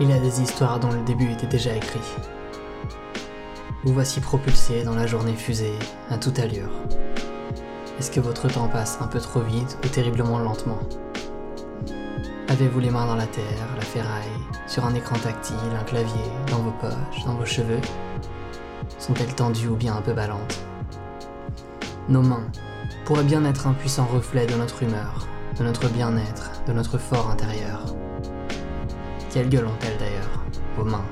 il y a des histoires dont le début était déjà écrit. Vous voici propulsé dans la journée fusée, à toute allure. Est-ce que votre temps passe un peu trop vite ou terriblement lentement? Avez-vous les mains dans la terre, la ferraille, sur un écran tactile, un clavier, dans vos poches, dans vos cheveux? Sont-elles tendues ou bien un peu ballantes? Nos mains pourraient bien être un puissant reflet de notre humeur, de notre bien-être, de notre fort intérieur. Quelle gueule ont-elles d'ailleurs, vos mains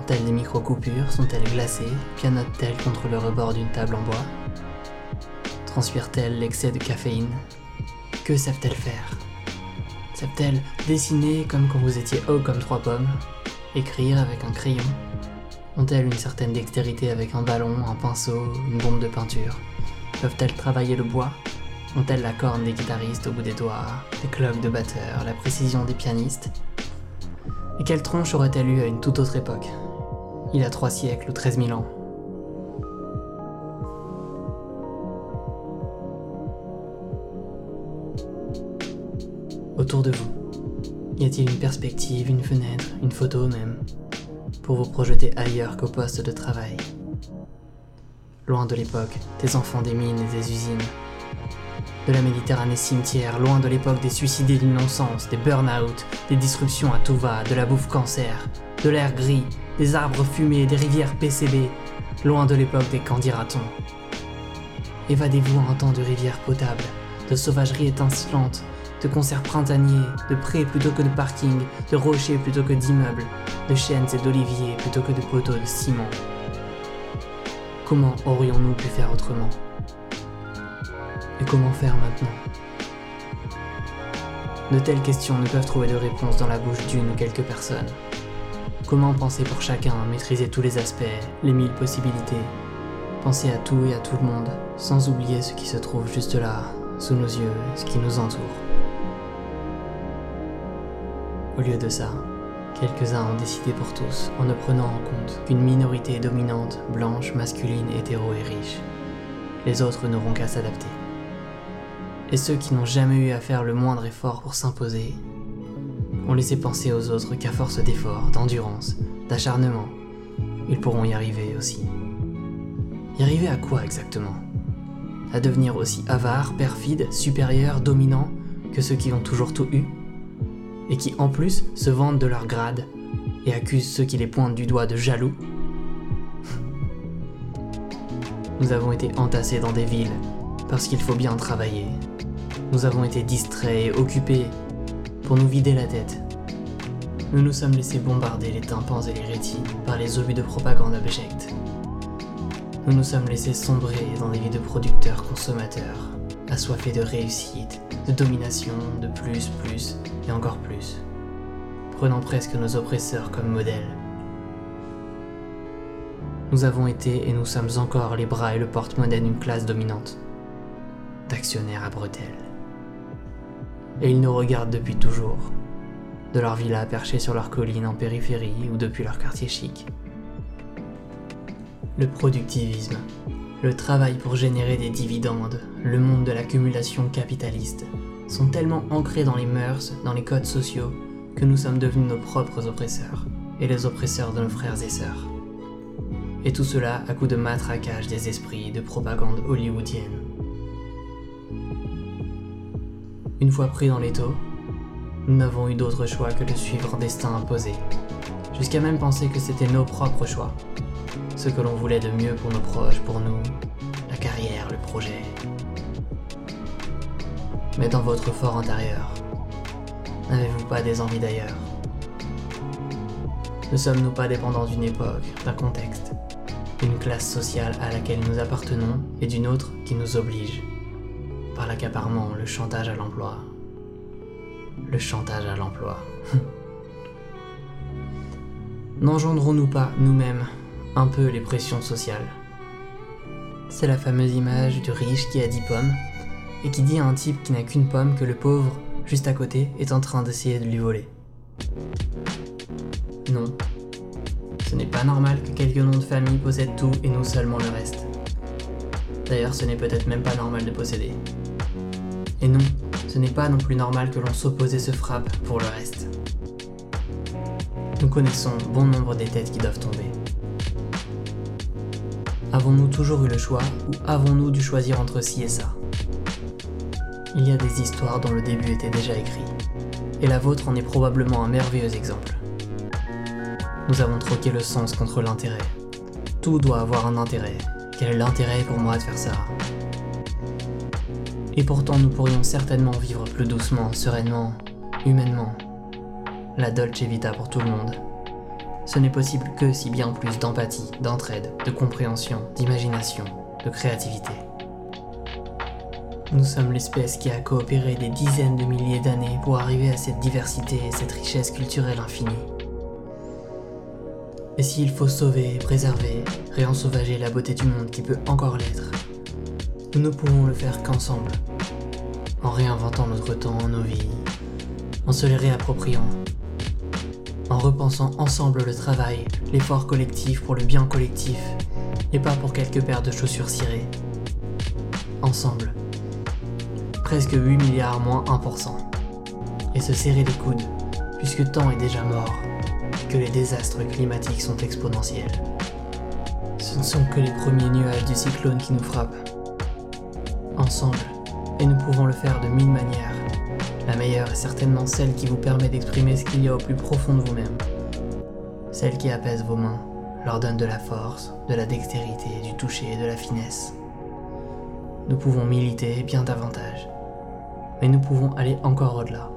Ont-elles des micro-coupures Sont-elles glacées Pianotent-elles contre le rebord d'une table en bois Transpirent-elles l'excès de caféine Que savent-elles faire Savent-elles dessiner comme quand vous étiez haut comme trois pommes Écrire avec un crayon Ont-elles une certaine dextérité avec un ballon, un pinceau, une bombe de peinture Peuvent-elles travailler le bois Ont-elles la corne des guitaristes au bout des doigts, les cloques de batteurs, la précision des pianistes Et quelle tronche aurait-elle eu à une toute autre époque? Il y a trois siècles ou treize mille ans. Autour de vous, y a-t-il une perspective, une fenêtre, une photo même, pour vous projeter ailleurs qu'au poste de travail? Loin de l'époque des enfants des mines et des usines, de la Méditerranée cimetière, loin de l'époque des suicidés du non-sens, des burn-out, des disruptions à tout va, de la bouffe cancer, de l'air gris, des arbres fumés, des rivières PCB, loin de l'époque des candidatons. Évadez-vous en un temps de rivières potables, de sauvagerie étincelante, de concerts printaniers, de prés plutôt que de parkings, de rochers plutôt que d'immeubles, de chênes et d'oliviers plutôt que de poteaux de ciment. Comment aurions-nous pu faire autrement? Et comment faire maintenant De telles questions ne peuvent trouver de réponse dans la bouche d'une ou quelques personnes. Comment penser pour chacun, maîtriser tous les aspects, les mille possibilités? Penser à tout et à tout le monde, sans oublier ce qui se trouve juste là, sous nos yeux, ce qui nous entoure. Au lieu de ça, quelques-uns ont décidé pour tous, en ne prenant en compte qu'une minorité dominante, blanche, masculine, hétéro et riche. Les autres n'auront qu'à s'adapter. Et ceux qui n'ont jamais eu à faire le moindre effort pour s'imposer ont laissé penser aux autres qu'à force d'efforts, d'endurance, d'acharnement, ils pourront y arriver aussi. Y arriver à quoi exactement? À devenir aussi avare, perfide, supérieur, dominant que ceux qui ont toujours tout eu et qui en plus se vantent de leur grade et accusent ceux qui les pointent du doigt de jaloux? Nous avons été entassés dans des villes parce qu'il faut bien travailler. Nous avons été distraits occupés pour nous vider la tête. Nous nous sommes laissés bombarder les tympans et les rétines par les obus de propagande abjecte. Nous nous sommes laissés sombrer dans des vies de producteurs consommateurs, assoiffés de réussite, de domination, de plus, plus et encore plus, prenant presque nos oppresseurs comme modèles. Nous avons été et nous sommes encore les bras et le porte-monnaie d'une classe dominante, d'actionnaires à bretelles. Et ils nous regardent depuis toujours, de leur villa perchée sur leur colline en périphérie ou depuis leur quartier chic. Le productivisme, le travail pour générer des dividendes, le monde de l'accumulation capitaliste, sont tellement ancrés dans les mœurs, dans les codes sociaux, que nous sommes devenus nos propres oppresseurs, et les oppresseurs de nos frères et sœurs. Et tout cela à coup de matraquage des esprits, de propagande hollywoodienne. Une fois pris dans l'étau, nous n'avons eu d'autre choix que de suivre un destin imposé, jusqu'à même penser que c'était nos propres choix, ce que l'on voulait de mieux pour nos proches, pour nous, la carrière, le projet. Mais dans votre fort intérieur, n'avez-vous pas des envies d'ailleurs? Ne sommes-nous pas dépendants d'une époque, d'un contexte, d'une classe sociale à laquelle nous appartenons et d'une autre qui nous oblige? Par l'accaparement, le chantage à l'emploi. Le chantage à l'emploi. N'engendrons-nous pas nous-mêmes un peu les pressions sociales? C'est la fameuse image du riche qui a 10 pommes et qui dit à un type qui n'a qu'une pomme que le pauvre, juste à côté, est en train d'essayer de lui voler. Non. Ce n'est pas normal que quelques noms de famille possèdent tout et nous seulement le reste. D'ailleurs, ce n'est peut-être même pas normal de posséder. Et non, ce n'est pas non plus normal que l'on s'oppose et se frappe pour le reste. Nous connaissons bon nombre des têtes qui doivent tomber. Avons-nous toujours eu le choix ou avons-nous dû choisir entre ci et ça? Il y a des histoires dont le début était déjà écrit, et la vôtre en est probablement un merveilleux exemple. Nous avons troqué le sens contre l'intérêt. Tout doit avoir un intérêt. Quel est l'intérêt pour moi de faire ça? Et pourtant nous pourrions certainement vivre plus doucement, sereinement, humainement. La Dolce Vita pour tout le monde. Ce n'est possible que si bien plus d'empathie, d'entraide, de compréhension, d'imagination, de créativité. Nous sommes l'espèce qui a coopéré des dizaines de milliers d'années pour arriver à cette diversité et cette richesse culturelle infinie. Et s'il faut sauver, préserver, réensauvager la beauté du monde qui peut encore l'être, nous ne pouvons le faire qu'ensemble, en réinventant notre temps, nos vies, en se les réappropriant, en repensant ensemble le travail, l'effort collectif pour le bien collectif, et pas pour quelques paires de chaussures cirées. Ensemble. Presque 8 milliards moins 1%. Et se serrer les coudes, puisque tant est déjà mort, que les désastres climatiques sont exponentiels. Ce ne sont que les premiers nuages du cyclone qui nous frappent. Ensemble, et nous pouvons le faire de mille manières, la meilleure est certainement celle qui vous permet d'exprimer ce qu'il y a au plus profond de vous-même. Celle qui apaise vos mains, leur donne de la force, de la dextérité, du toucher et de la finesse. Nous pouvons militer bien davantage, mais nous pouvons aller encore au-delà.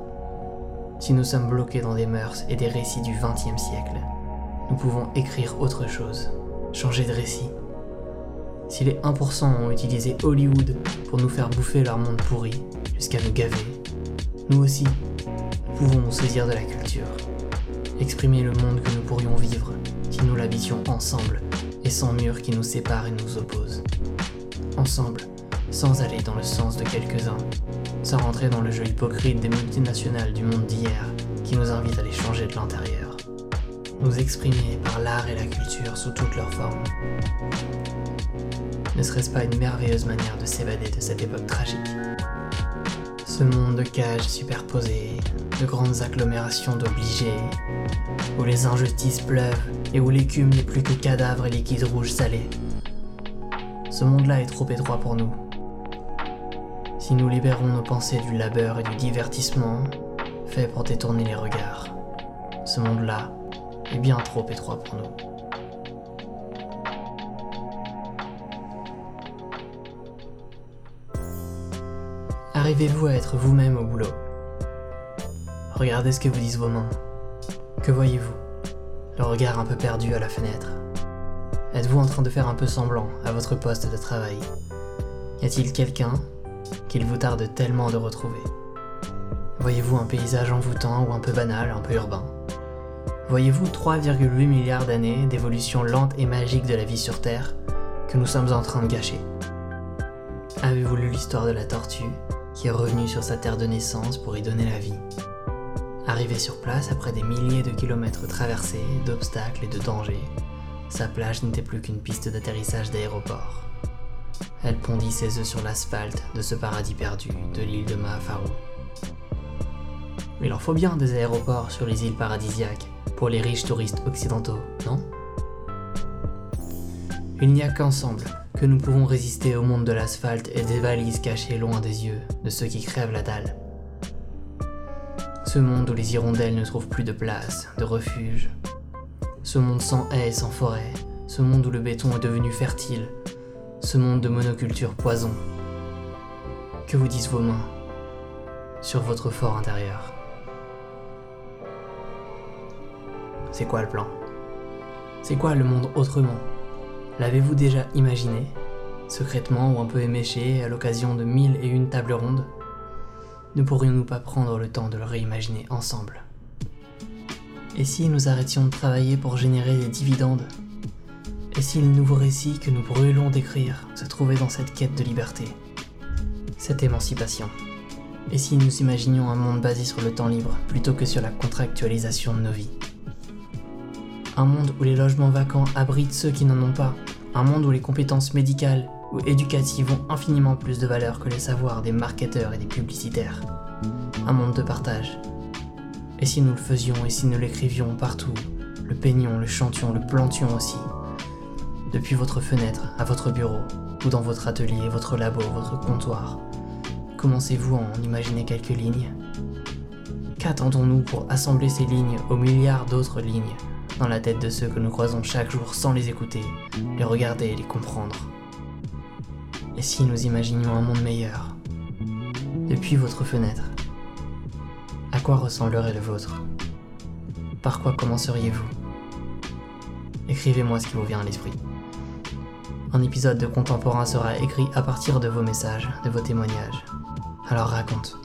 Si nous sommes bloqués dans des mœurs et des récits du XXe siècle, nous pouvons écrire autre chose, changer de récit. Si les 1% ont utilisé Hollywood pour nous faire bouffer leur monde pourri, jusqu'à nous gaver, nous aussi, pouvons nous saisir de la culture, exprimer le monde que nous pourrions vivre si nous l'habitions ensemble et sans mur qui nous sépare et nous oppose. Ensemble, sans aller dans le sens de quelques-uns, sans rentrer dans le jeu hypocrite des multinationales du monde d'hier qui nous invitent à les changer de l'intérieur. Nous exprimer par l'art et la culture sous toutes leurs formes. Ne serait-ce pas une merveilleuse manière de s'évader de cette époque tragique? Ce monde de cages superposées, de grandes agglomérations d'obligés, où les injustices pleuvent et où l'écume n'est plus que cadavres et liquides rouges salés. Ce monde-là est trop étroit pour nous. Si nous libérons nos pensées du labeur et du divertissement, fait pour détourner les regards, ce monde-là est bien trop étroit pour nous. Arrivez-vous à être vous-même au boulot Regardez ce que vous disent vos mains. Que voyez-vous? Le regard un peu perdu à la fenêtre. Êtes-vous en train de faire un peu semblant à votre poste de travail? Y a-t-il quelqu'un qu'il vous tarde tellement de retrouver? Voyez-vous un paysage envoûtant ou un peu banal, un peu urbain? Voyez-vous 3,8 milliards d'années d'évolution lente et magique de la vie sur Terre que nous sommes en train de gâcher? Avez-vous lu l'histoire de la tortue qui est revenu sur sa terre de naissance pour y donner la vie? Arrivé sur place après des milliers de kilomètres traversés, d'obstacles et de dangers, sa plage n'était plus qu'une piste d'atterrissage d'aéroport. Elle pondit ses œufs sur l'asphalte de ce paradis perdu de l'île de Mahafaru. Il en faut bien des aéroports sur les îles paradisiaques pour les riches touristes occidentaux, non Il n'y a qu'ensemble que nous pouvons résister au monde de l'asphalte et des valises cachées loin des yeux de ceux qui crèvent la dalle. Ce monde où les hirondelles ne trouvent plus de place, de refuge. Ce monde sans haies et sans forêt. Ce monde où le béton est devenu fertile. Ce monde de monoculture poison. Que vous disent vos mains sur votre fort intérieur C'est quoi le plan? C'est quoi le monde autrement? L'avez-vous déjà imaginé? Secrètement ou un peu éméché à l'occasion de mille et une tables rondes? Ne pourrions-nous pas prendre le temps de le réimaginer ensemble? Et si nous arrêtions de travailler pour générer des dividendes? Et si le nouveau récit que nous brûlons d'écrire se trouvait dans cette quête de liberté? Cette émancipation? Et si nous imaginions un monde basé sur le temps libre plutôt que sur la contractualisation de nos vies? Un monde où les logements vacants abritent ceux qui n'en ont pas. Un monde où les compétences médicales ou éducatives ont infiniment plus de valeur que les savoirs des marketeurs et des publicitaires. Un monde de partage. Et si nous le faisions, et si nous l'écrivions partout, le peignions, le chantions, le plantions aussi Depuis votre fenêtre, à votre bureau, ou dans votre atelier, votre labo, votre comptoir, commencez-vous à en imaginer quelques lignes? Qu'attendons-nous pour assembler ces lignes aux milliards d'autres lignes? Dans la tête de ceux que nous croisons chaque jour sans les écouter, les regarder et les comprendre Et si nous imaginions un monde meilleur Depuis votre fenêtre, à quoi ressemblerait le vôtre? Par quoi commenceriez-vous? Écrivez-moi ce qui vous vient à l'esprit. Un épisode de Contemporain sera écrit à partir de vos messages, de vos témoignages. Alors raconte.